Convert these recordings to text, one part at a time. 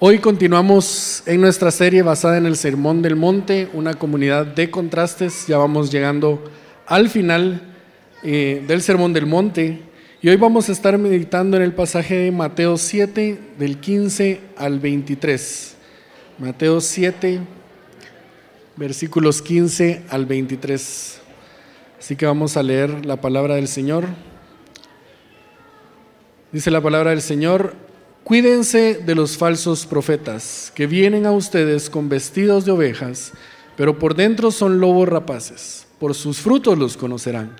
Hoy continuamos en nuestra serie basada en el Sermón del Monte, una comunidad de contrastes. Ya vamos llegando al final eh, del Sermón del Monte y hoy vamos a estar meditando en el pasaje de Mateo 7, del 15 al 23. Mateo 7, versículos 15 al 23. Así que vamos a leer la palabra del Señor. Dice la palabra del Señor, cuídense de los falsos profetas que vienen a ustedes con vestidos de ovejas, pero por dentro son lobos rapaces. Por sus frutos los conocerán.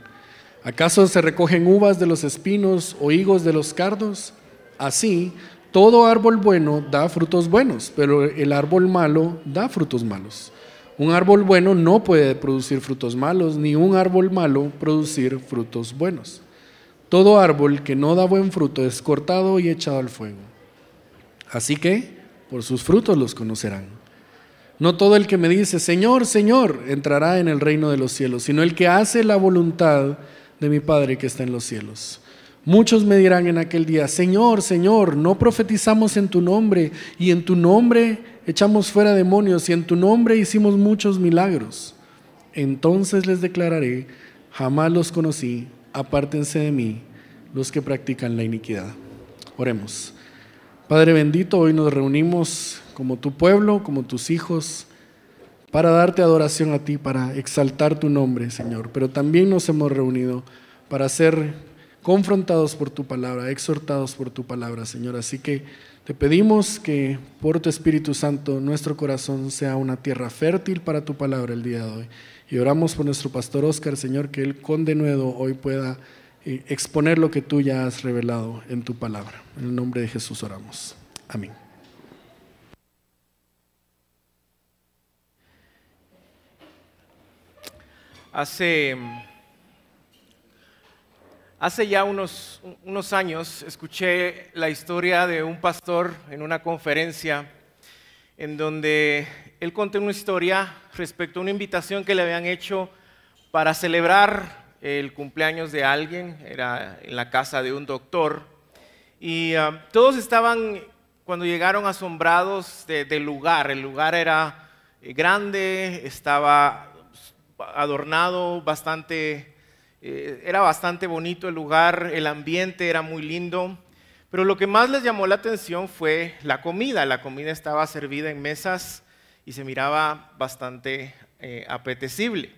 ¿Acaso se recogen uvas de los espinos o higos de los cardos? Así, todo árbol bueno da frutos buenos, pero el árbol malo da frutos malos. Un árbol bueno no puede producir frutos malos, ni un árbol malo producir frutos buenos. Todo árbol que no da buen fruto es cortado y echado al fuego. Así que por sus frutos los conocerán. No todo el que me dice, Señor, Señor, entrará en el reino de los cielos, sino el que hace la voluntad de mi Padre que está en los cielos. Muchos me dirán en aquel día, Señor, Señor, no profetizamos en tu nombre y en tu nombre echamos fuera demonios y en tu nombre hicimos muchos milagros. Entonces les declararé, jamás los conocí, apártense de mí los que practican la iniquidad. Oremos. Padre bendito, hoy nos reunimos como tu pueblo, como tus hijos, para darte adoración a ti, para exaltar tu nombre, Señor. Pero también nos hemos reunido para ser confrontados por tu palabra, exhortados por tu palabra, Señor. Así que te pedimos que por tu Espíritu Santo nuestro corazón sea una tierra fértil para tu palabra el día de hoy. Y oramos por nuestro pastor Oscar, Señor, que él con denuedo hoy pueda exponer lo que tú ya has revelado en tu palabra. En el nombre de Jesús oramos. Amén. Hace, hace ya unos, unos años escuché la historia de un pastor en una conferencia en donde él contó una historia respecto a una invitación que le habían hecho para celebrar el cumpleaños de alguien, era en la casa de un doctor, y ah, todos estaban, cuando llegaron, asombrados del lugar. El lugar era eh, grande, estaba adornado, bastante, eh, era bastante bonito el lugar, el ambiente era muy lindo. Pero lo que más les llamó la atención fue la comida. La comida estaba servida en mesas y se miraba bastante eh, apetecible.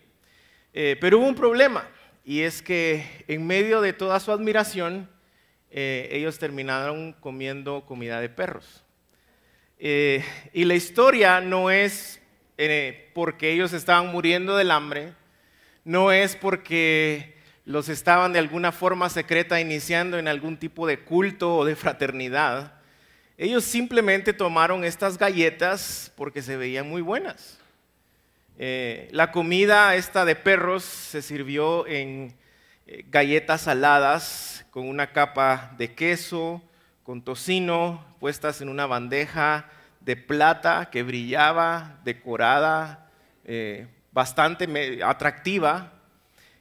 Pero hubo un problema, y es que en medio de toda su admiración, eh, ellos terminaron comiendo comida de perros. y la historia no es porque ellos estaban muriendo del hambre, no es porque los estaban de alguna forma secreta iniciando en algún tipo de culto o de fraternidad. Ellos simplemente tomaron estas galletas porque se veían muy buenas. Eh, la comida esta de perros se sirvió en eh, galletas saladas con una capa de queso, con tocino, puestas en una bandeja de plata que brillaba, decorada, eh, bastante atractiva.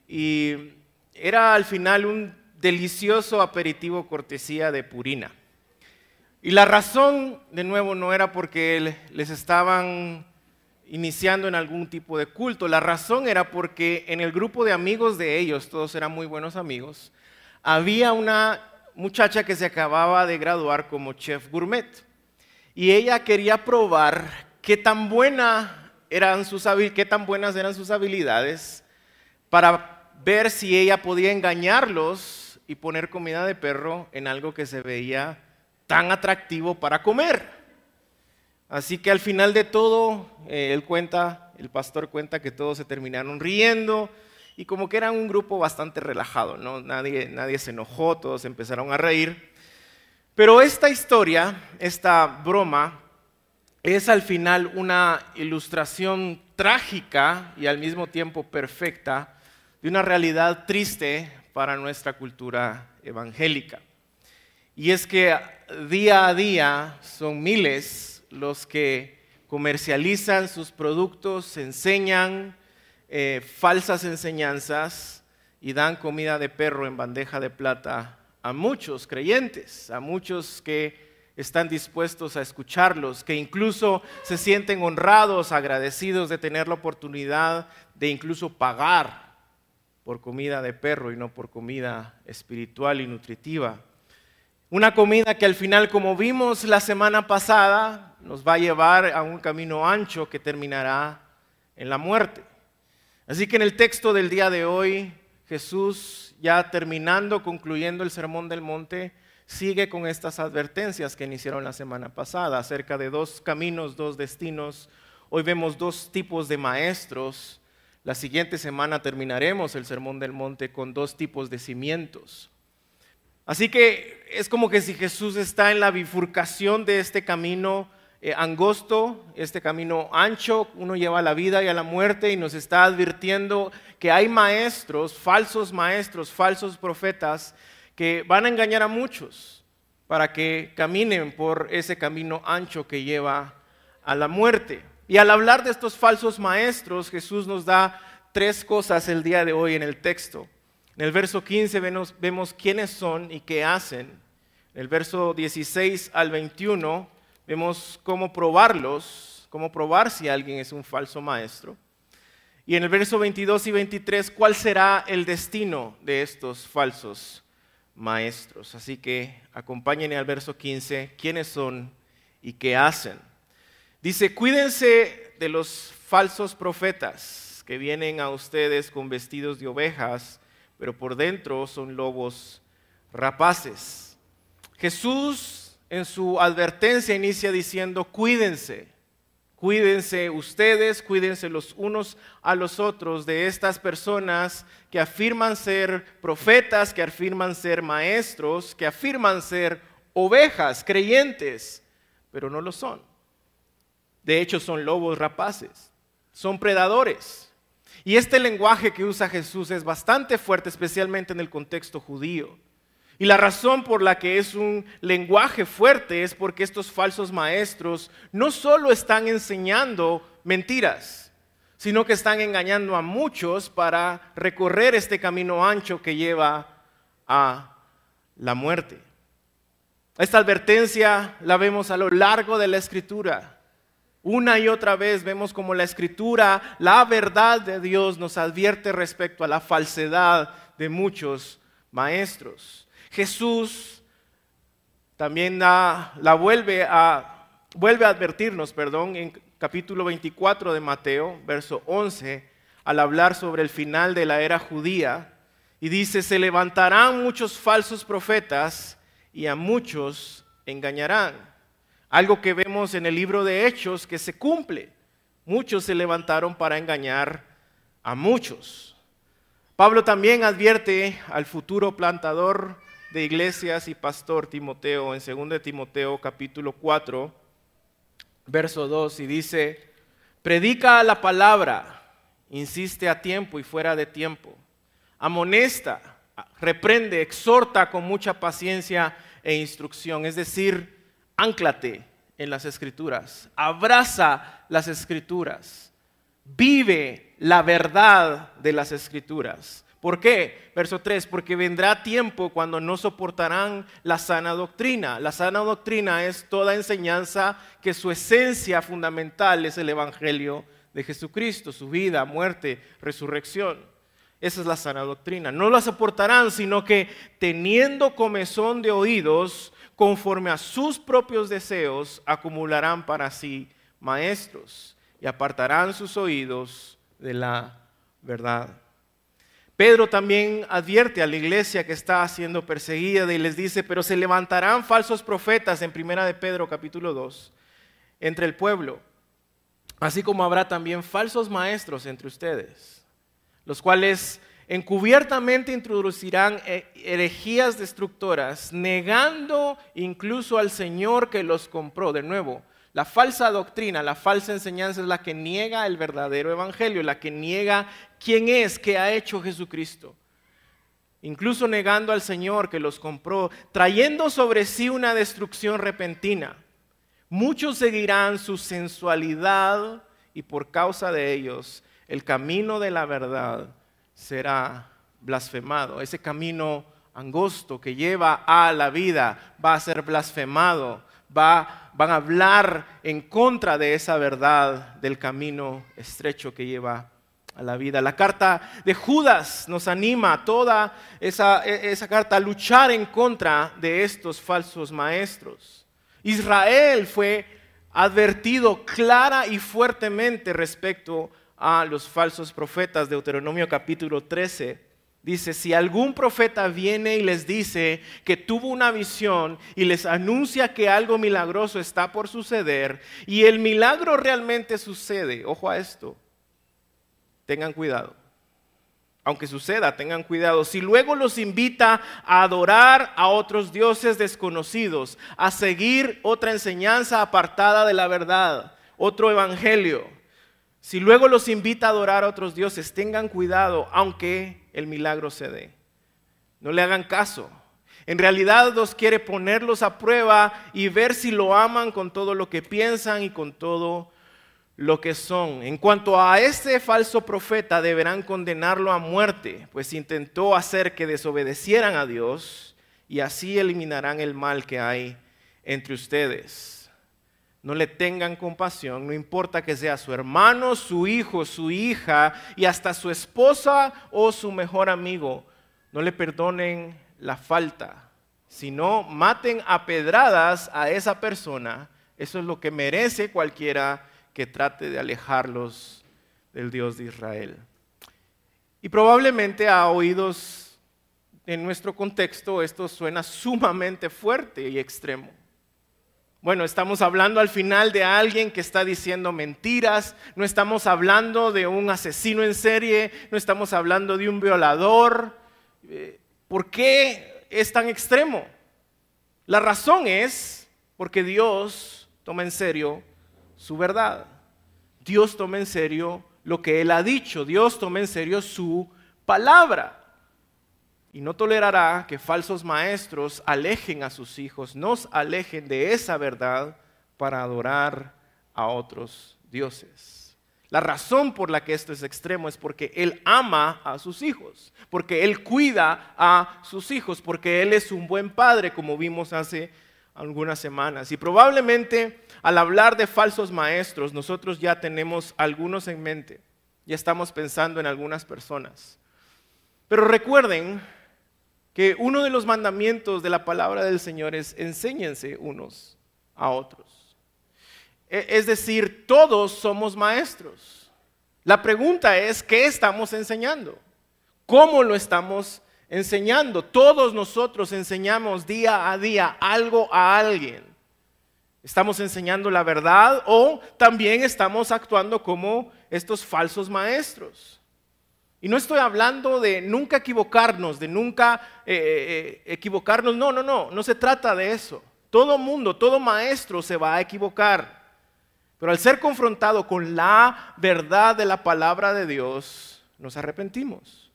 Y era al final un delicioso aperitivo cortesía de Purina. Y la razón, de nuevo, no era porque les estaban iniciando en algún tipo de culto, la razón era porque en el grupo de amigos de ellos, todos eran muy buenos amigos, había una muchacha que se acababa de graduar como chef gourmet y ella quería probar qué tan, tan buenas eran sus habilidades para ver si ella podía engañarlos y poner comida de perro en algo que se veía tan atractivo para comer. Así que al final de todo, eh, él cuenta, el pastor cuenta que todos se terminaron riendo y como que era un grupo bastante relajado, ¿no? Nadie, nadie se enojó, todos empezaron a reír. Pero esta historia, esta broma, es al final una ilustración trágica y al mismo tiempo perfecta de una realidad triste para nuestra cultura evangélica. Y es que día a día son miles los que comercializan sus productos, enseñan eh, falsas enseñanzas y dan comida de perro en bandeja de plata a muchos creyentes, a muchos que están dispuestos a escucharlos, que incluso se sienten honrados, agradecidos de tener la oportunidad de incluso pagar por comida de perro y no por comida espiritual y nutritiva. Una comida que al final, como vimos la semana pasada, nos va a llevar a un camino ancho que terminará en la muerte. Así que en el texto del día de hoy, Jesús, ya terminando, concluyendo el Sermón del Monte, sigue con estas advertencias que iniciaron la semana pasada acerca de dos caminos, dos destinos. Hoy vemos dos tipos de maestros. La siguiente semana terminaremos el Sermón del Monte con dos tipos de cimientos. Así que es como que si Jesús está en la bifurcación de este camino eh, angosto, este camino ancho, uno lleva a la vida y a la muerte y nos está advirtiendo que hay maestros, falsos maestros, falsos profetas que van a engañar a muchos para que caminen por ese camino ancho que lleva a la muerte. Y al hablar de estos falsos maestros, Jesús nos da tres cosas el día de hoy en el texto. En el verso 15 vemos, vemos quiénes son y qué hacen. En el verso 16 al 21 vemos cómo probarlos, cómo probar si alguien es un falso maestro. Y en el verso 22 y 23, ¿cuál será el destino de estos falsos maestros. Así que acompáñenme al verso 15, quiénes son y qué hacen. Dice, cuídense de los falsos profetas que vienen a ustedes con vestidos de ovejas, pero por dentro son lobos rapaces. Jesús en su advertencia inicia diciendo, cuídense Cuídense ustedes, cuídense los unos a los otros de estas personas que afirman ser profetas, que afirman ser maestros, que afirman ser ovejas, creyentes, pero no lo son. De hecho, son lobos rapaces, son predadores. Y este lenguaje que usa Jesús es bastante fuerte, especialmente en el contexto judío. Y la razón por la que es un lenguaje fuerte es porque estos falsos maestros no solo están enseñando mentiras, sino que están engañando a muchos para recorrer este camino ancho que lleva a la muerte. Esta advertencia la vemos a lo largo de la escritura. Una y otra vez vemos como la escritura, la verdad de Dios nos advierte respecto a la falsedad de muchos maestros. Jesús también la vuelve a, vuelve a advertirnos, perdón, en capítulo 24 de Mateo, verso 11, al hablar sobre el final de la era judía, y dice, se levantarán muchos falsos profetas y a muchos engañarán. Algo que vemos en el libro de Hechos que se cumple. Muchos se levantaron para engañar a muchos. Pablo también advierte al futuro plantador de iglesias y pastor Timoteo en 2 Timoteo capítulo 4, verso 2, y dice, predica la palabra, insiste a tiempo y fuera de tiempo, amonesta, reprende, exhorta con mucha paciencia e instrucción, es decir, anclate en las escrituras, abraza las escrituras, vive la verdad de las escrituras. ¿Por qué? Verso 3, porque vendrá tiempo cuando no soportarán la sana doctrina. La sana doctrina es toda enseñanza que su esencia fundamental es el Evangelio de Jesucristo, su vida, muerte, resurrección. Esa es la sana doctrina. No la soportarán, sino que teniendo comezón de oídos, conforme a sus propios deseos, acumularán para sí maestros y apartarán sus oídos de la verdad. Pedro también advierte a la iglesia que está siendo perseguida y les dice, pero se levantarán falsos profetas en primera de Pedro capítulo 2 entre el pueblo, así como habrá también falsos maestros entre ustedes, los cuales encubiertamente introducirán herejías destructoras, negando incluso al Señor que los compró. De nuevo, la falsa doctrina, la falsa enseñanza es la que niega el verdadero evangelio, la que niega quién es, qué ha hecho Jesucristo. Incluso negando al Señor que los compró, trayendo sobre sí una destrucción repentina. Muchos seguirán su sensualidad y por causa de ellos el camino de la verdad será blasfemado. Ese camino angosto que lleva a la vida va a ser blasfemado va, van a hablar en contra de esa verdad del camino estrecho que lleva a la vida. La carta de Judas nos anima toda esa, e, esa carta a luchar en contra de estos falsos maestros. Israel fue advertido clara y fuertemente respecto a los falsos profetas. Deuteronomio capítulo 13 dice, si algún profeta viene y les dice que tuvo una visión y les anuncia que algo milagroso está por suceder y el milagro realmente sucede, ojo a esto, tengan cuidado. Aunque suceda, tengan cuidado. Si luego los invita a adorar a otros dioses desconocidos, a seguir otra enseñanza apartada de la verdad, otro evangelio, si luego los invita a adorar a otros dioses, tengan cuidado, aunque el milagro se dé. No le hagan caso. En realidad Dios quiere ponerlos a prueba y ver si lo aman con todo lo que piensan y con todo lo que son. En cuanto a este falso profeta, deberán condenarlo a muerte, pues intentó hacer que desobedecieran a Dios y así eliminarán el mal que hay entre ustedes. No le tengan compasión, no importa que sea su hermano, su hijo, su hija y hasta su esposa o su mejor amigo. No le perdonen la falta, sino maten a pedradas a esa persona. Eso es lo que merece cualquiera que trate de alejarlos del Dios de Israel. Y probablemente a oídos en nuestro contexto esto suena sumamente fuerte y extremo. Bueno, estamos hablando al final de alguien que está diciendo mentiras, no estamos hablando de un asesino en serie, no estamos hablando de un violador. Eh, ¿Por qué es tan extremo? La razón es porque Dios toma en serio su verdad. Dios toma en serio lo que Él ha dicho. Dios toma en serio su palabra. Y no tolerará que falsos maestros alejen a sus hijos, nos alejen de esa verdad para adorar a otros dioses. La razón por la que esto es extremo es porque Él ama a sus hijos, porque Él cuida a sus hijos, porque Él es un buen padre, como vimos hace algunas semanas. Y probablemente al hablar de falsos maestros, nosotros ya tenemos algunos en mente, ya estamos pensando en algunas personas. Pero recuerden que uno de los mandamientos de la palabra del Señor es enséñense unos a otros. E, es decir, todos somos maestros. La pregunta es, ¿qué estamos enseñando? ¿Cómo lo estamos enseñando. Todos nosotros enseñamos día a día algo a alguien. Estamos enseñando la verdad o también estamos actuando como estos falsos maestros. Y no estoy hablando de nunca equivocarnos, de nunca eh, eh, equivocarnos. No, no, no, no se trata de eso. Todo mundo, todo maestro se va a equivocar. Pero al ser confrontado con la verdad de la palabra de Dios, nos arrepentimos.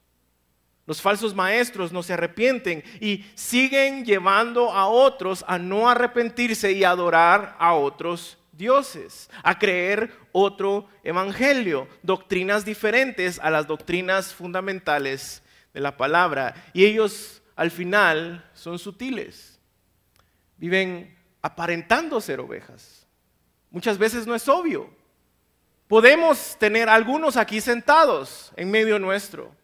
Los falsos maestros no se arrepienten y siguen llevando a otros a no arrepentirse y adorar a otros dioses, a creer otro evangelio, doctrinas diferentes a las doctrinas fundamentales de la palabra. Y ellos al final son sutiles, viven aparentando ser ovejas. Muchas veces no es obvio. Podemos tener algunos aquí sentados en medio nuestro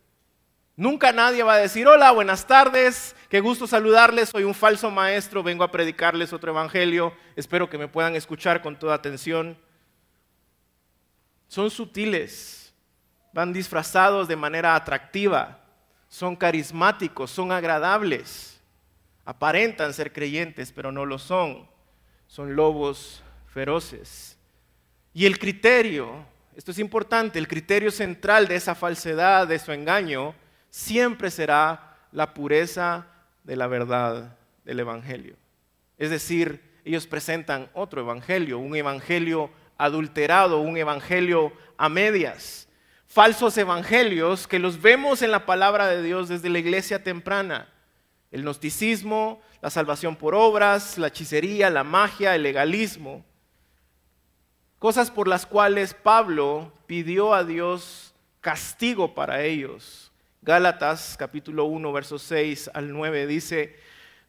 Nunca nadie va a decir, hola, buenas tardes, qué gusto saludarles, soy un falso maestro, vengo a predicarles otro evangelio, espero que me puedan escuchar con toda atención. Son sutiles, van disfrazados de manera atractiva, son carismáticos, son agradables, aparentan ser creyentes, pero no lo son, son lobos feroces. Y el criterio, esto es importante, el criterio central de esa falsedad, de su engaño, siempre será la pureza de la verdad del Evangelio. Es decir, ellos presentan otro Evangelio, un Evangelio adulterado, un Evangelio a medias, falsos Evangelios que los vemos en la palabra de Dios desde la iglesia temprana. El gnosticismo, la salvación por obras, la hechicería, la magia, el legalismo. Cosas por las cuales Pablo pidió a Dios castigo para ellos Gálatas capítulo 1, versos 6 al 9 dice,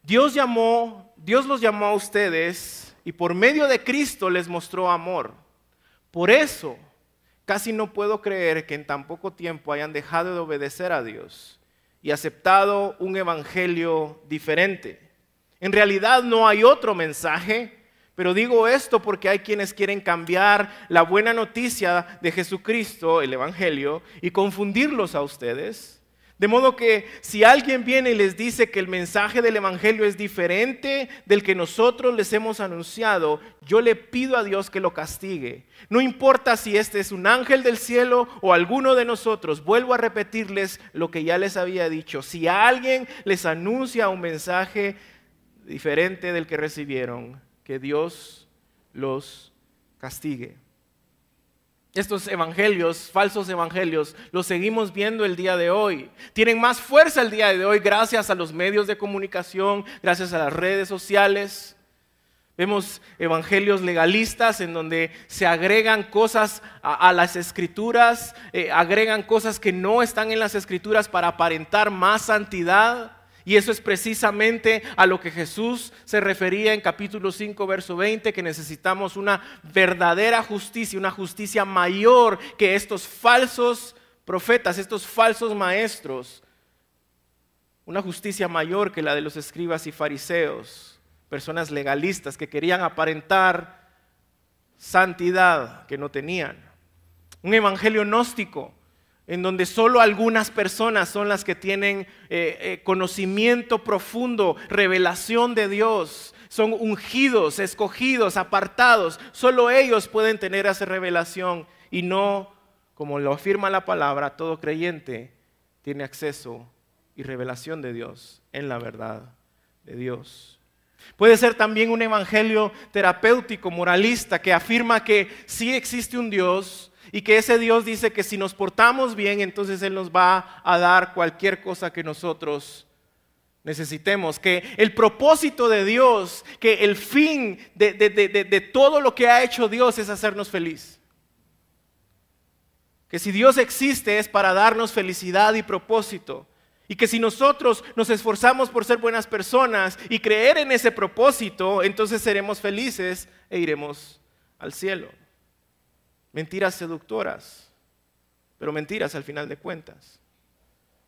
Dios llamó, Dios los llamó a ustedes y por medio de Cristo les mostró amor. Por eso, casi no puedo creer que en tan poco tiempo hayan dejado de obedecer a Dios y aceptado un evangelio diferente. En realidad no hay otro mensaje, pero digo esto porque hay quienes quieren cambiar la buena noticia de Jesucristo, el evangelio, y confundirlos a ustedes. De modo que si alguien viene y les dice que el mensaje del Evangelio es diferente del que nosotros les hemos anunciado, yo le pido a Dios que lo castigue. No importa si este es un ángel del cielo o alguno de nosotros, vuelvo a repetirles lo que ya les había dicho. Si alguien les anuncia un mensaje diferente del que recibieron, que Dios los castigue. Estos evangelios, falsos evangelios, los seguimos viendo el día de hoy. Tienen más fuerza el día de hoy gracias a los medios de comunicación, gracias a las redes sociales. Vemos evangelios legalistas en donde se agregan cosas a, las escrituras, eh, agregan cosas que no están en las escrituras para aparentar más santidad. Y eso es precisamente a lo que Jesús se refería en capítulo 5, verso 20, que necesitamos una verdadera justicia, una justicia mayor que estos falsos profetas, estos falsos maestros. Una justicia mayor que la de los escribas y fariseos, personas legalistas que querían aparentar santidad que no tenían. Un evangelio gnóstico en donde solo algunas personas son las que tienen eh, eh, conocimiento profundo, revelación de Dios, son ungidos, escogidos, apartados, solo ellos pueden tener esa revelación. Y no, como lo afirma la palabra, todo creyente tiene acceso y revelación de Dios en la verdad de Dios. Puede ser también un evangelio terapéutico, moralista, que afirma que sí existe un Dios, y que ese Dios dice que si nos portamos bien, entonces Él nos va a dar cualquier cosa que nosotros necesitemos. Que el propósito de Dios, que el fin de, todo lo que ha hecho Dios es hacernos feliz. Que si Dios existe es para darnos felicidad y propósito. Y que si nosotros nos esforzamos por ser buenas personas y creer en ese propósito, entonces seremos felices e iremos al cielo. Mentiras seductoras, pero mentiras al final de cuentas.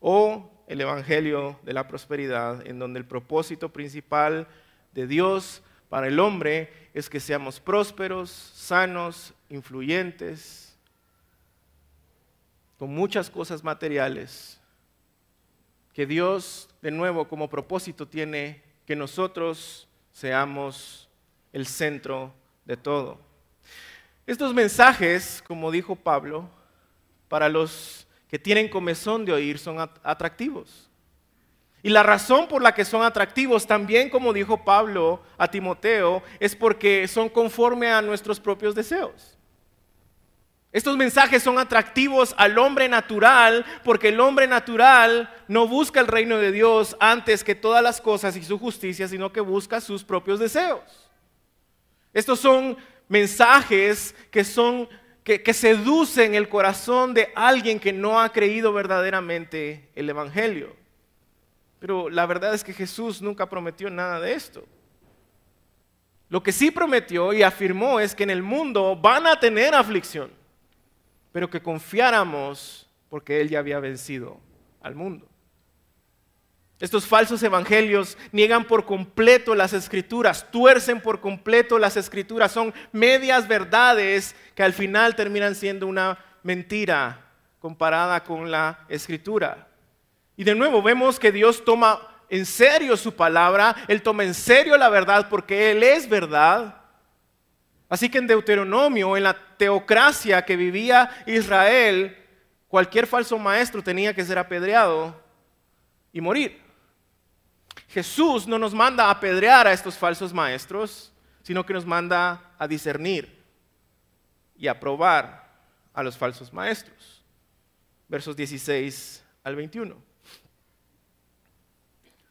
O el Evangelio de la Prosperidad, en donde el propósito principal de Dios para el hombre es que seamos prósperos, sanos, influyentes, con muchas cosas materiales, que Dios de nuevo como propósito tiene que nosotros seamos el centro de todo. Estos mensajes, como dijo Pablo, para los que tienen comezón de oír son atractivos. Y la razón por la que son atractivos, también como dijo Pablo a Timoteo, es porque son conforme a nuestros propios deseos. Estos mensajes son atractivos al hombre natural porque el hombre natural no busca el reino de Dios antes que todas las cosas y su justicia, sino que busca sus propios deseos. Estos son mensajes que son que, que, seducen el corazón de alguien que no ha creído verdaderamente el Evangelio. Pero la verdad es que Jesús nunca prometió nada de esto. Lo que sí prometió y afirmó es que en el mundo van a tener aflicción, pero que confiáramos porque Él ya había vencido al mundo. Estos falsos evangelios niegan por completo las escrituras, tuercen por completo las escrituras, son medias verdades que al final terminan siendo una mentira comparada con la escritura. Y de nuevo vemos que Dios toma en serio su palabra, Él toma en serio la verdad porque Él es verdad. Así que en Deuteronomio, en la teocracia que vivía Israel, cualquier falso maestro tenía que ser apedreado y morir. Jesús no nos manda a apedrear a estos falsos maestros, sino que nos manda a discernir y a probar a los falsos maestros. Versos 16 al 21.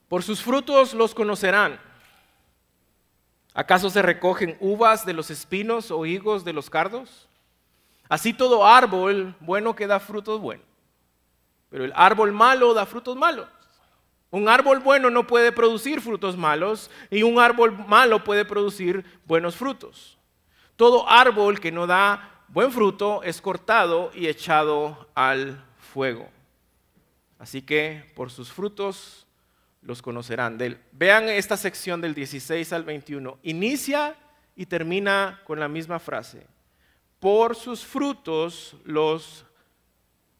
Por sus frutos los conocerán. ¿Acaso se recogen uvas de los espinos o higos de los cardos? Así todo árbol bueno que da frutos buenos, pero el árbol malo da frutos malos. Un árbol bueno no puede producir frutos malos y un árbol malo puede producir buenos frutos. Todo árbol que no da buen fruto es cortado y echado al fuego. Así que por sus frutos los conocerán. vean esta sección del 16 al 21. Inicia y termina con la misma frase. Por sus frutos los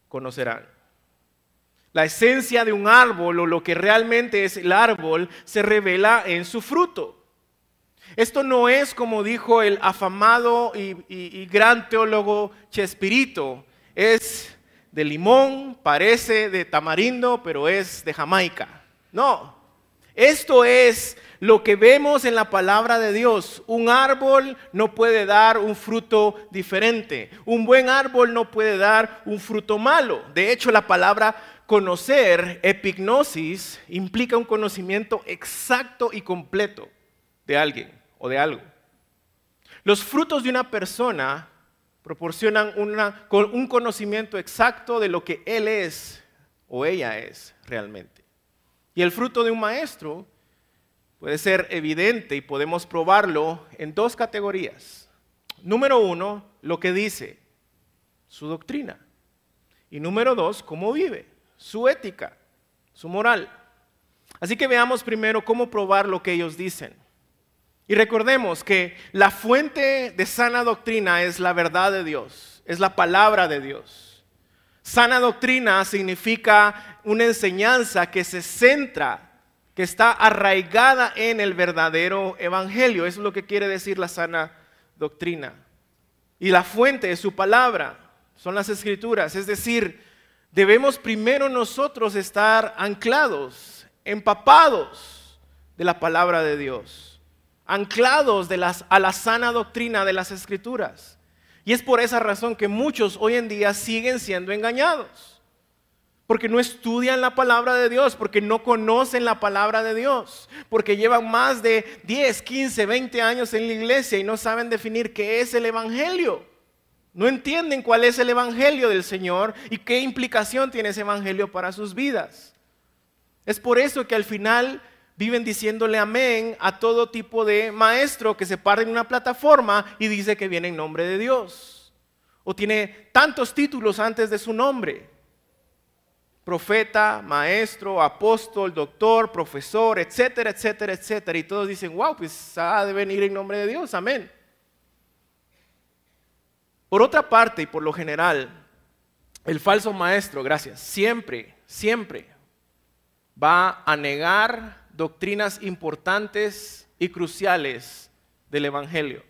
conocerán. La esencia de un árbol o lo que realmente es el árbol se revela en su fruto. Esto no es como dijo el afamado y, gran teólogo Chespirito, es de limón, parece de tamarindo, pero es de Jamaica. No, esto es lo que vemos en la palabra de Dios. Un árbol no puede dar un fruto diferente. Un buen árbol no puede dar un fruto malo. De hecho, la palabra conocer, epignosis, implica un conocimiento exacto y completo de alguien o de algo. Los frutos de una persona proporcionan un conocimiento exacto de lo que él es o ella es realmente. Y el fruto de un maestro puede ser evidente y podemos probarlo en dos categorías. Número uno, lo que dice, su doctrina. Y número dos, cómo vive su ética, su moral. Así que veamos primero cómo probar lo que ellos dicen. Y recordemos que la fuente de sana doctrina es la verdad de Dios, es la palabra de Dios. Sana doctrina significa una enseñanza que se centra, que está arraigada en el verdadero evangelio. Eso es lo que quiere decir la sana doctrina. Y la fuente es su palabra, son las escrituras, es decir, debemos primero nosotros estar anclados, empapados de la palabra de Dios, anclados a la sana doctrina de las escrituras. Y es por esa razón que muchos hoy en día siguen siendo engañados, porque no estudian la palabra de Dios, porque no conocen la palabra de Dios, porque llevan más de 10, 15, 20 años en la iglesia y no saben definir qué es el Evangelio. No entienden cuál es el Evangelio del Señor y qué implicación tiene ese Evangelio para sus vidas. Es por eso que al final viven diciéndole amén a todo tipo de maestro que se para en una plataforma y dice que viene en nombre de Dios. O tiene tantos títulos antes de su nombre. Profeta, maestro, apóstol, doctor, profesor, etcétera, etcétera, etcétera. Y todos dicen, wow, pues ha de venir en nombre de Dios, amén. Por otra parte, y por lo general, el falso maestro, gracias, siempre, siempre va a negar doctrinas importantes y cruciales del Evangelio.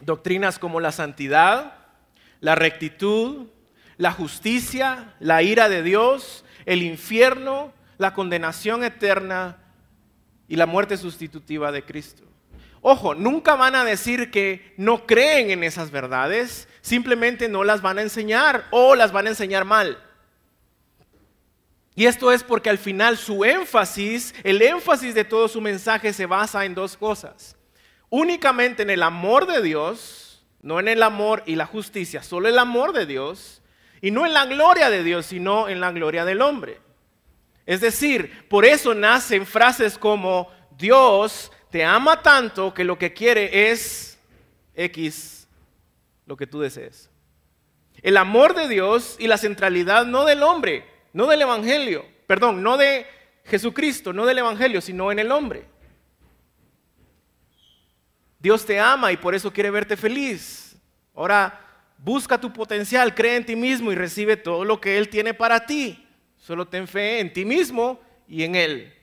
Doctrinas como la santidad, la rectitud, la justicia, la ira de Dios, el infierno, la condenación eterna y la muerte sustitutiva de Cristo. Ojo, nunca van a decir que no creen en esas verdades, simplemente no las van a enseñar o las van a enseñar mal. Y esto es porque al final su énfasis, el énfasis de todo su mensaje se basa en dos cosas. Únicamente en el amor de Dios, no en el amor y la justicia, solo el amor de Dios, y no en la gloria de Dios, sino en la gloria del hombre. Es decir, por eso nacen frases como Dios te ama tanto que lo que quiere es X, lo que tú desees. El amor de Dios y la centralidad no del hombre, no del Evangelio, perdón, no de Jesucristo, no del Evangelio, sino en el hombre. Dios te ama y por eso quiere verte feliz. Ahora, busca tu potencial, cree en ti mismo y recibe todo lo que Él tiene para ti. Solo ten fe en ti mismo y en Él.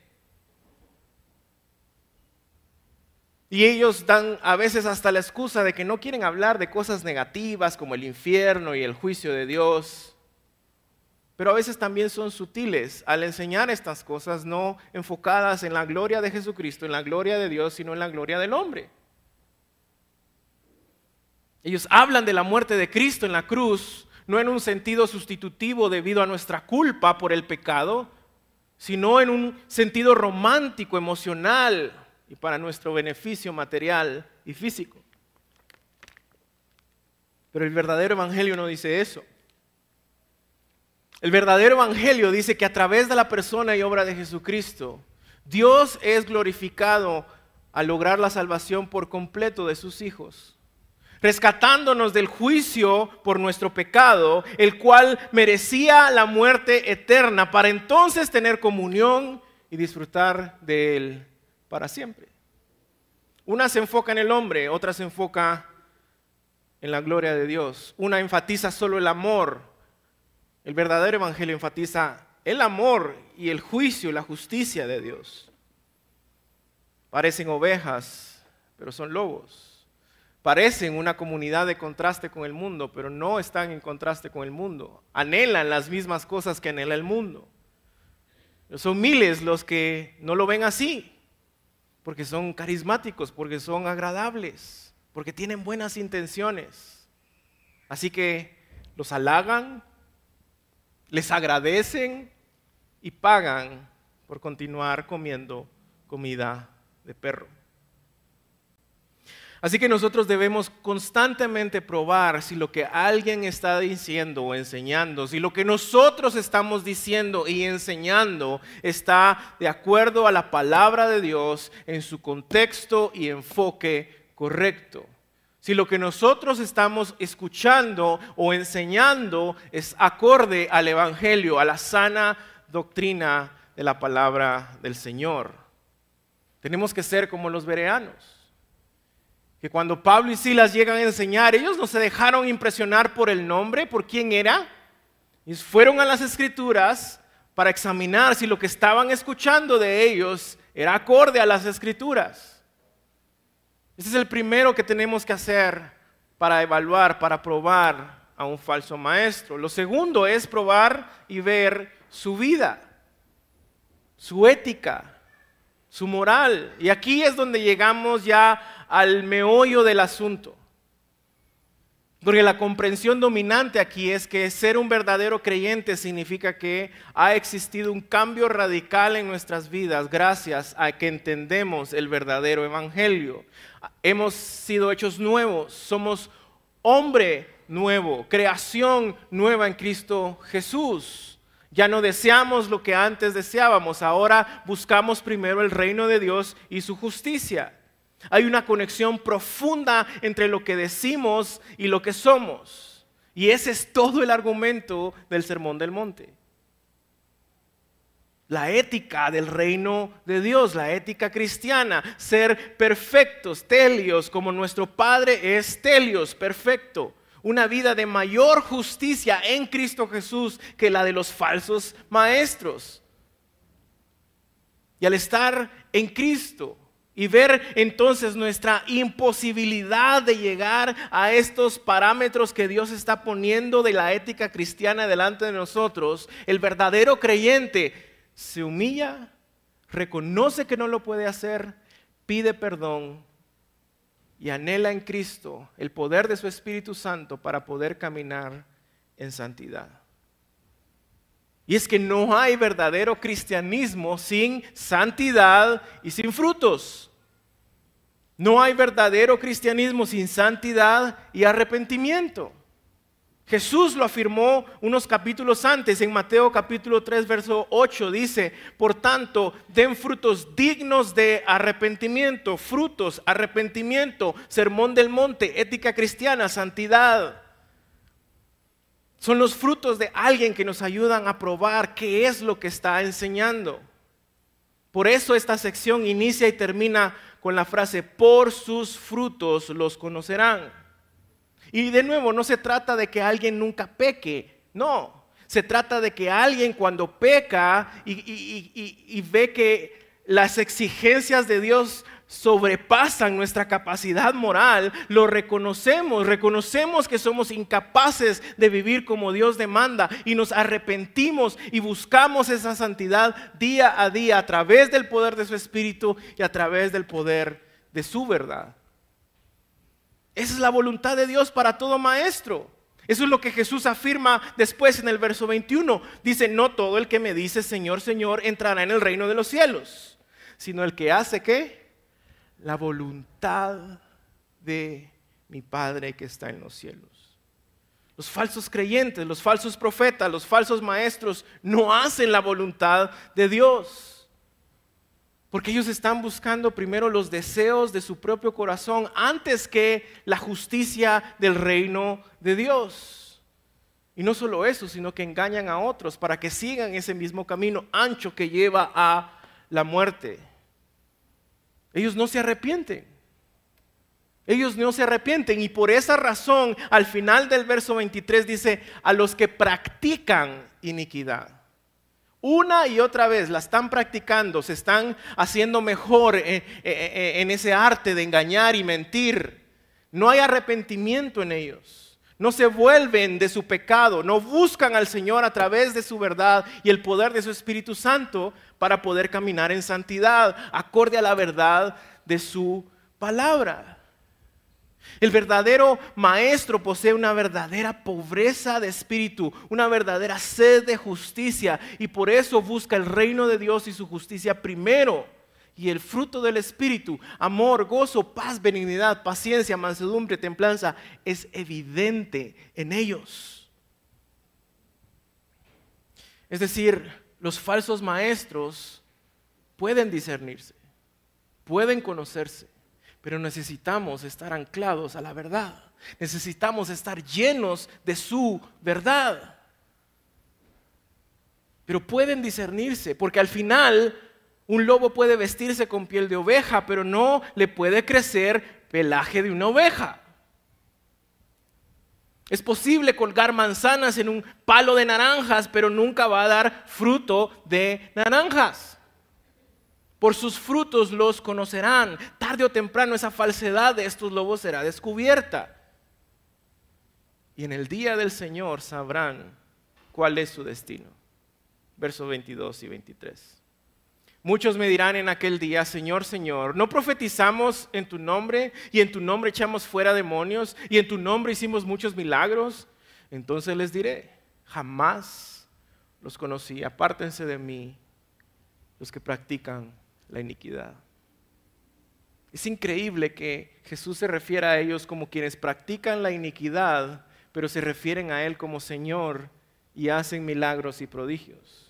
Y ellos dan a veces hasta la excusa de que no quieren hablar de cosas negativas como el infierno y el juicio de Dios. Pero a veces también son sutiles al enseñar estas cosas no enfocadas en la gloria de Jesucristo, en la gloria de Dios, sino en la gloria del hombre. Ellos hablan de la muerte de Cristo en la cruz, no en un sentido sustitutivo debido a nuestra culpa por el pecado, sino en un sentido romántico, emocional, y para nuestro beneficio material y físico. Pero el verdadero evangelio no dice eso. El verdadero evangelio dice que a través de la persona y obra de Jesucristo, Dios es glorificado al lograr la salvación por completo de sus hijos, rescatándonos del juicio por nuestro pecado, el cual merecía la muerte eterna, para entonces tener comunión y disfrutar de él para siempre. Una se enfoca en el hombre, otra se enfoca en la gloria de Dios. Una enfatiza solo el amor, el verdadero evangelio enfatiza el amor y el juicio la justicia de Dios. Parecen ovejas, pero son lobos. Parecen una comunidad de contraste con el mundo, pero no están en contraste con el mundo. Anhelan las mismas cosas que anhela el mundo. Son miles los que no lo ven así, porque son carismáticos, porque son agradables, porque tienen buenas intenciones. Así que los halagan, les agradecen y pagan por continuar comiendo comida de perro. Así que nosotros debemos constantemente probar si lo que alguien está diciendo o enseñando, si lo que nosotros estamos diciendo y enseñando está de acuerdo a la palabra de Dios en su contexto y enfoque correcto. Si lo que nosotros estamos escuchando o enseñando es acorde al Evangelio, a la sana doctrina de la palabra del Señor. Tenemos que ser como los bereanos que cuando Pablo y Silas llegan a enseñar, ellos no se dejaron impresionar por el nombre, por quién era, y fueron a las escrituras para examinar si lo que estaban escuchando de ellos era acorde a las escrituras. Ese es el primero que tenemos que hacer para evaluar, para probar a un falso maestro. Lo segundo es probar y ver su vida, su ética, su moral. Y aquí es donde llegamos ya al meollo del asunto. Porque la comprensión dominante aquí es que ser un verdadero creyente significa que ha existido un cambio radical en nuestras vidas gracias a que entendemos el verdadero evangelio. Hemos sido hechos nuevos, somos hombre nuevo, creación nueva en Cristo Jesús. Ya no deseamos lo que antes deseábamos, ahora buscamos primero el reino de Dios y su justicia. Hay una conexión profunda entre lo que decimos y lo que somos. Y ese es todo el argumento del Sermón del Monte. La ética del reino de Dios, la ética cristiana, ser perfectos, telios, como nuestro Padre es telios, perfecto. Una vida de mayor justicia en Cristo Jesús que la de los falsos maestros. Y al estar en Cristo, y ver entonces nuestra imposibilidad de llegar a estos parámetros que Dios está poniendo de la ética cristiana delante de nosotros, el verdadero creyente se humilla, reconoce que no lo puede hacer, pide perdón y anhela en Cristo el poder de su Espíritu Santo para poder caminar en santidad. Y es que no hay verdadero cristianismo sin santidad y sin frutos. No hay verdadero cristianismo sin santidad y arrepentimiento. Jesús lo afirmó unos capítulos antes, en Mateo capítulo 3, verso 8, dice, por tanto, den frutos dignos de arrepentimiento, frutos, arrepentimiento, sermón del monte, ética cristiana, santidad. Son los frutos de alguien que nos ayudan a probar qué es lo que está enseñando. Por eso esta sección inicia y termina con la frase, por sus frutos los conocerán. Y de nuevo, no se trata de que alguien nunca peque, no. Se trata de que alguien cuando peca y, ve que las exigencias de Dios sobrepasan nuestra capacidad moral, lo reconocemos, reconocemos que somos incapaces de vivir como Dios demanda y nos arrepentimos y buscamos esa santidad día a día a través del poder de su Espíritu y a través del poder de su verdad. Esa es la voluntad de Dios para todo maestro. Eso es lo que Jesús afirma después en el verso 21. Dice, no todo el que me dice Señor, Señor entrará en el reino de los cielos, sino el que hace qué? La voluntad de mi Padre que está en los cielos. Los falsos creyentes, los falsos profetas, los falsos maestros no hacen la voluntad de Dios. Porque ellos están buscando primero los deseos de su propio corazón antes que la justicia del reino de Dios. Y no solo eso, sino que engañan a otros para que sigan ese mismo camino ancho que lleva a la muerte. Ellos no se arrepienten. Ellos no se arrepienten y por esa razón al final del verso 23 dice, a los que practican iniquidad. Una y otra vez la están practicando, se están haciendo mejor eh, eh, eh, en ese arte de engañar y mentir. No hay arrepentimiento en ellos. No se vuelven de su pecado, no buscan al Señor a través de su verdad y el poder de su Espíritu Santo para poder caminar en santidad, acorde a la verdad de su palabra. El verdadero maestro posee una verdadera pobreza de espíritu, una verdadera sed de justicia y por eso busca el reino de Dios y su justicia primero. Y el fruto del espíritu, amor, gozo, paz, benignidad, paciencia, mansedumbre, templanza, es evidente en ellos. Es decir, los falsos maestros pueden discernirse, pueden conocerse pero necesitamos estar anclados a la verdad. Necesitamos estar llenos de su verdad. Pero pueden discernirse, porque al final un lobo puede vestirse con piel de oveja, pero no le puede crecer pelaje de una oveja. Es posible colgar manzanas en un palo de naranjas, pero nunca va a dar fruto de naranjas. Por sus frutos los conocerán. Tarde o temprano esa falsedad de estos lobos será descubierta. Y en el día del Señor sabrán cuál es su destino. Versos 22 y 23. Muchos me dirán en aquel día, Señor, Señor, ¿no profetizamos en tu nombre y en tu nombre echamos fuera demonios y en tu nombre hicimos muchos milagros? Entonces les diré, jamás los conocí, apártense de mí los que practican la iniquidad. Es increíble que Jesús se refiera a ellos como quienes practican la iniquidad, pero se refieren a Él como Señor y hacen milagros y prodigios.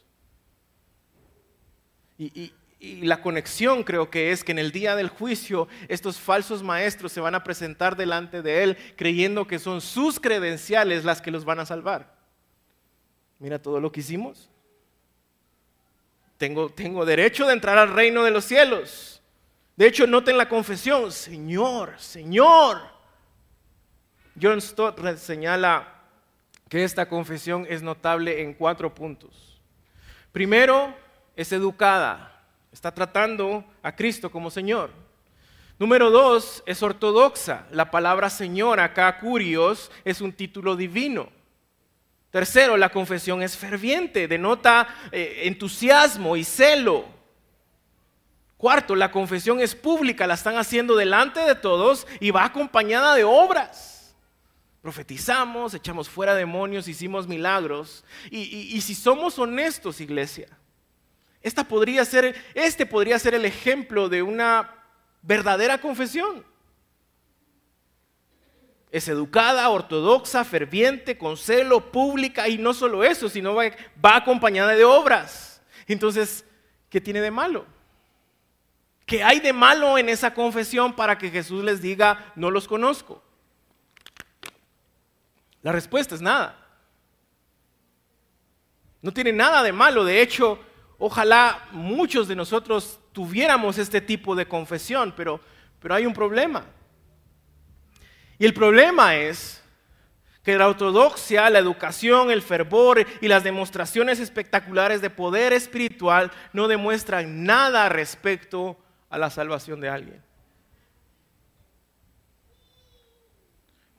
Y, la conexión creo que es que en el día del juicio estos falsos maestros se van a presentar delante de Él creyendo que son sus credenciales las que los van a salvar. Mira todo lo que hicimos. Tengo, derecho de entrar al reino de los cielos. De hecho, noten la confesión, Señor, Señor. John Stott señala que esta confesión es notable en cuatro puntos. Primero, es educada, está tratando a Cristo como Señor. Número dos, es ortodoxa. La palabra Señor acá, curios, es un título divino. Tercero, la confesión es ferviente, denota eh, entusiasmo y celo. Cuarto, la confesión es pública, la están haciendo delante de todos y va acompañada de obras. Profetizamos, echamos fuera demonios, hicimos milagros. Y, y si somos honestos, iglesia, esta podría ser, este podría ser el ejemplo de una verdadera confesión. Es educada, ortodoxa, ferviente, con celo, pública y no solo eso, sino va, acompañada de obras. Entonces, ¿qué tiene de malo? ¿Qué hay de malo en esa confesión para que Jesús les diga, no los conozco? La respuesta es nada. No tiene nada de malo. De hecho, ojalá muchos de nosotros tuviéramos este tipo de confesión, pero, pero hay un problema. Y el problema es que la ortodoxia, la educación, el fervor y las demostraciones espectaculares de poder espiritual no demuestran nada respecto a la salvación de alguien.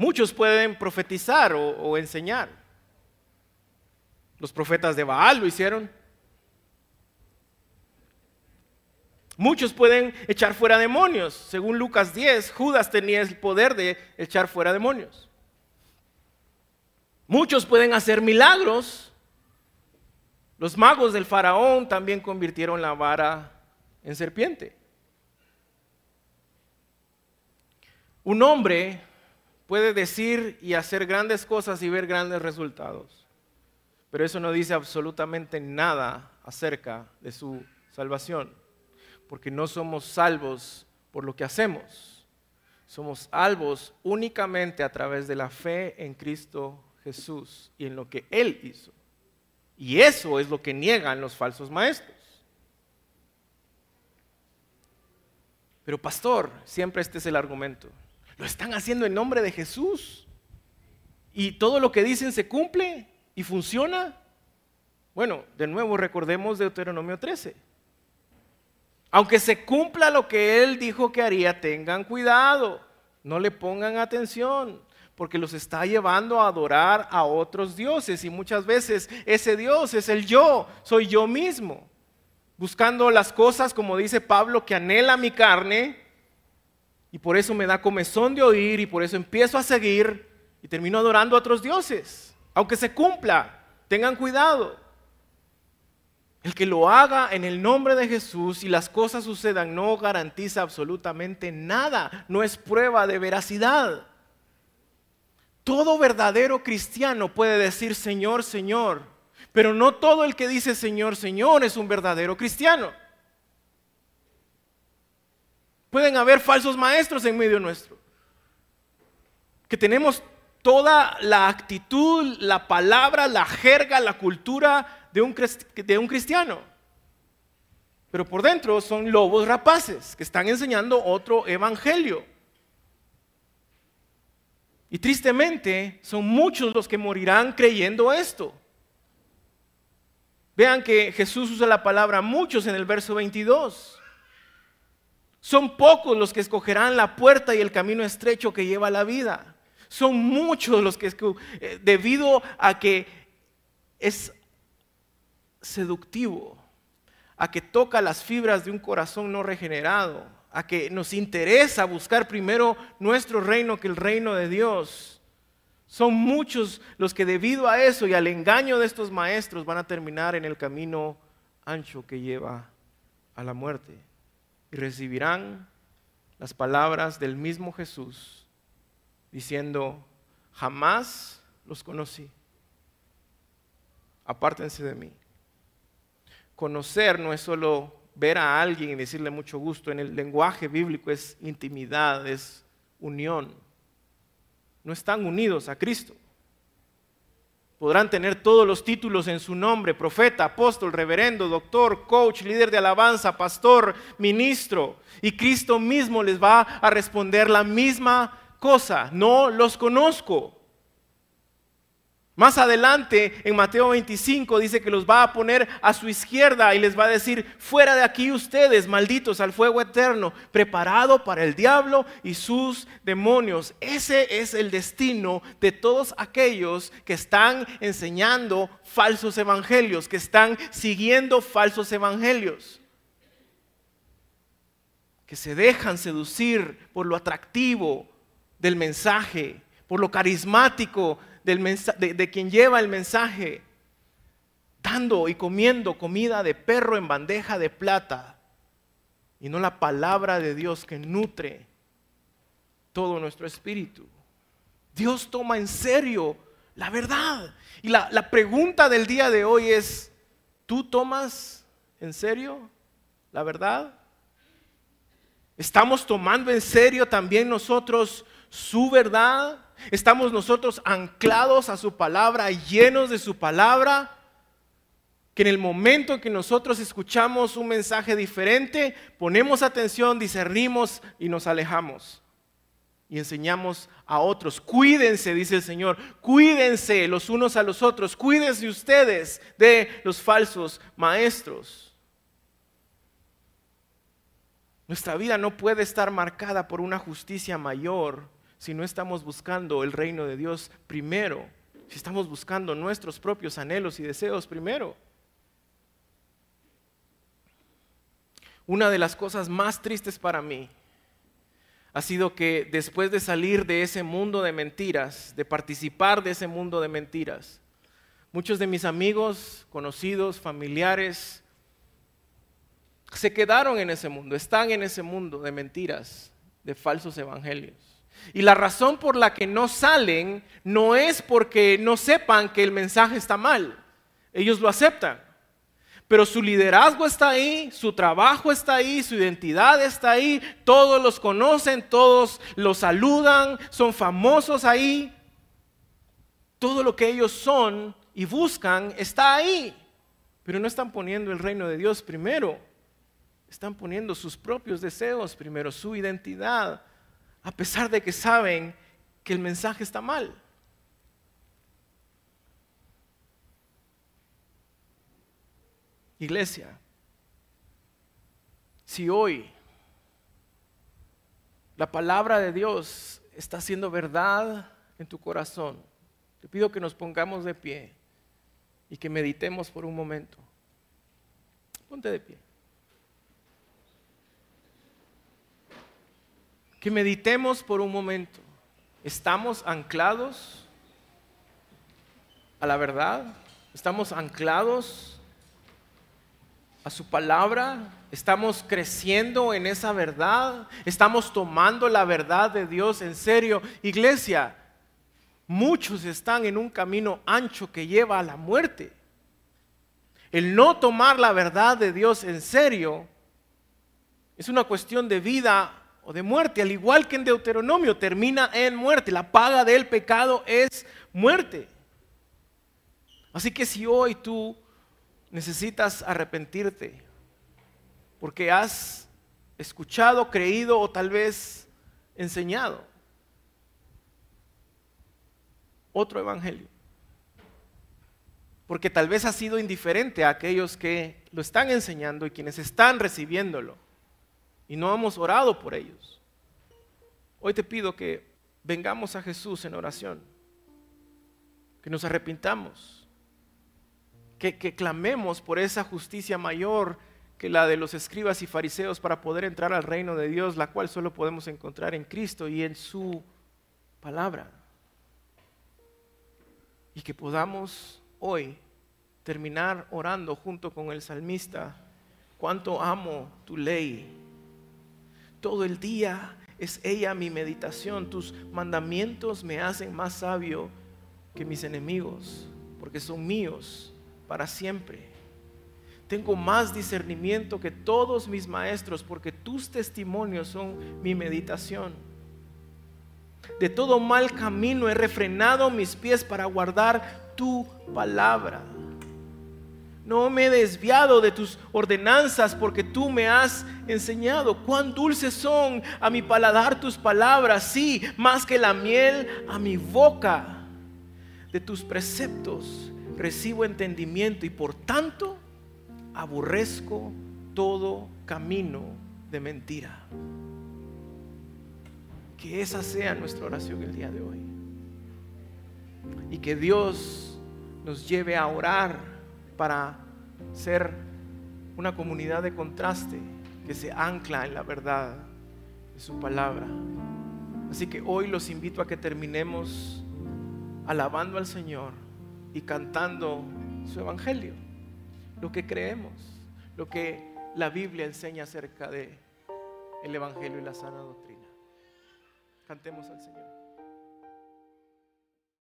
Muchos pueden profetizar o, enseñar. Los profetas de Baal lo hicieron. Muchos pueden echar fuera demonios. Según Lucas 10, Judas tenía el poder de echar fuera demonios. Muchos pueden hacer milagros. Los magos del faraón también convirtieron la vara en serpiente. Un hombre puede decir y hacer grandes cosas y ver grandes resultados. Pero eso no dice absolutamente nada acerca de su salvación, porque no somos salvos por lo que hacemos. Somos salvos únicamente a través de la fe en Cristo Jesús y en lo que Él hizo. Y eso es lo que niegan los falsos maestros. Pero pastor, siempre este es el argumento. Lo están haciendo en nombre de Jesús. Y todo lo que dicen se cumple y funciona. Bueno, de nuevo recordemos Deuteronomio 13. Aunque se cumpla lo que él dijo que haría, tengan cuidado, no le pongan atención, porque los está llevando a adorar a otros dioses y muchas veces ese Dios es el yo, soy yo mismo, buscando las cosas, como dice Pablo, que anhela mi carne y por eso me da comezón de oír y por eso empiezo a seguir y termino adorando a otros dioses. Aunque se cumpla, tengan cuidado. El que lo haga en el nombre de Jesús y las cosas sucedan no garantiza absolutamente nada, no es prueba de veracidad. Todo verdadero cristiano puede decir Señor, Señor, pero no todo el que dice Señor, Señor es un verdadero cristiano. Pueden haber falsos maestros en medio nuestro. Que tenemos toda la actitud, la palabra, la jerga, la cultura de un, de un cristiano. Pero por dentro son lobos rapaces que están enseñando otro evangelio. Y tristemente son muchos los que morirán creyendo esto. Vean que Jesús usa la palabra muchos en el verso 22. Son pocos los que escogerán la puerta y el camino estrecho que lleva a la vida. Son muchos los que, eh, debido a que es seductivo, a que toca las fibras de un corazón no regenerado, a que nos interesa buscar primero nuestro reino que el reino de Dios. Son muchos los que debido a eso y al engaño de estos maestros van a terminar en el camino ancho que lleva a la muerte y recibirán las palabras del mismo Jesús diciendo, jamás los conocí, apártense de mí. Conocer no es solo ver a alguien y decirle mucho gusto, en el lenguaje bíblico es intimidad, es unión. No están unidos a Cristo. Podrán tener todos los títulos en su nombre, profeta, apóstol, reverendo, doctor, coach, líder de alabanza, pastor, ministro. Y Cristo mismo les va a responder la misma cosa. No los conozco. Más adelante, en Mateo 25, dice que los va a poner a su izquierda y les va a decir, fuera de aquí ustedes, malditos al fuego eterno, preparado para el diablo y sus demonios. Ese es el destino de todos aquellos que están enseñando falsos evangelios, que están siguiendo falsos evangelios que se dejan seducir por lo atractivo del mensaje, por lo carismático de, quien lleva el mensaje, dando y comiendo comida de perro en bandeja de plata y no la palabra de Dios que nutre todo nuestro espíritu. Dios toma en serio la verdad. Y la, la, pregunta del día de hoy es, ¿tú tomas en serio la verdad? ¿Estamos tomando en serio también nosotros su verdad? ¿Estamos nosotros anclados a su palabra, llenos de su palabra? Que en el momento en que nosotros escuchamos un mensaje diferente, ponemos atención, discernimos y nos alejamos. Y enseñamos a otros. Cuídense, dice el Señor, cuídense los unos a los otros, cuídense ustedes de los falsos maestros. Nuestra vida no puede estar marcada por una justicia mayor si no estamos buscando el reino de Dios primero, si estamos buscando nuestros propios anhelos y deseos primero. Una de las cosas más tristes para mí ha sido que después de salir de ese mundo de mentiras, de participar de ese mundo de mentiras, muchos de mis amigos, conocidos, familiares, se quedaron en ese mundo, están en ese mundo de mentiras, de falsos evangelios. Y la razón por la que no salen no es porque no sepan que el mensaje está mal. Ellos lo aceptan. Pero su liderazgo está ahí, su trabajo está ahí, su identidad está ahí, todos los conocen, todos los saludan, son famosos ahí. Todo lo que ellos son y buscan está ahí. Pero no están poniendo el reino de Dios primero. Están poniendo sus propios deseos primero, su identidad, a pesar de que saben que el mensaje está mal. Iglesia, si hoy la palabra de Dios está siendo verdad en tu corazón, te pido que nos pongamos de pie y que meditemos por un momento. Ponte de pie. Que meditemos por un momento. ¿Estamos anclados a la verdad? ¿Estamos anclados a su palabra? ¿Estamos creciendo en esa verdad? ¿Estamos tomando la verdad de Dios en serio? Iglesia, muchos están en un camino ancho que lleva a la muerte. El no tomar la verdad de Dios en serio es una cuestión de vida de muerte, al igual que en Deuteronomio termina en muerte. La paga del pecado es muerte. Así que si hoy tú necesitas arrepentirte porque has escuchado, creído o tal vez enseñado otro evangelio. Porque tal vez has sido indiferente a aquellos que lo están enseñando y quienes están recibiéndolo. Y no hemos orado por ellos. Hoy te pido que vengamos a Jesús en oración. Que nos arrepintamos que, clamemos por esa justicia mayor que la de los escribas y fariseos para poder entrar al reino de Dios, la cual solo podemos encontrar en Cristo y en su palabra. Y que podamos hoy terminar orando junto con el salmista, cuánto amo tu ley. Todo el día es ella mi meditación, tus mandamientos me hacen más sabio que mis enemigos, porque son míos para siempre. Tengo más discernimiento que todos mis maestros porque tus testimonios son mi meditación. De todo mal camino he refrenado mis pies para guardar tu palabra. No me he desviado de tus ordenanzas porque tú me has enseñado. Cuán dulces son a mi paladar tus palabras, sí, más que la miel a mi boca. De tus preceptos recibo entendimiento y por tanto aborrezco todo camino de mentira. Que esa sea nuestra oración el día de hoy. Y que Dios nos lleve a orar para ser una comunidad de contraste que se ancla en la verdad de su palabra. Así que hoy los invito a que terminemos alabando al Señor y cantando su evangelio, lo que creemos, lo que la Biblia enseña acerca de el evangelio y la sana doctrina. Cantemos al Señor.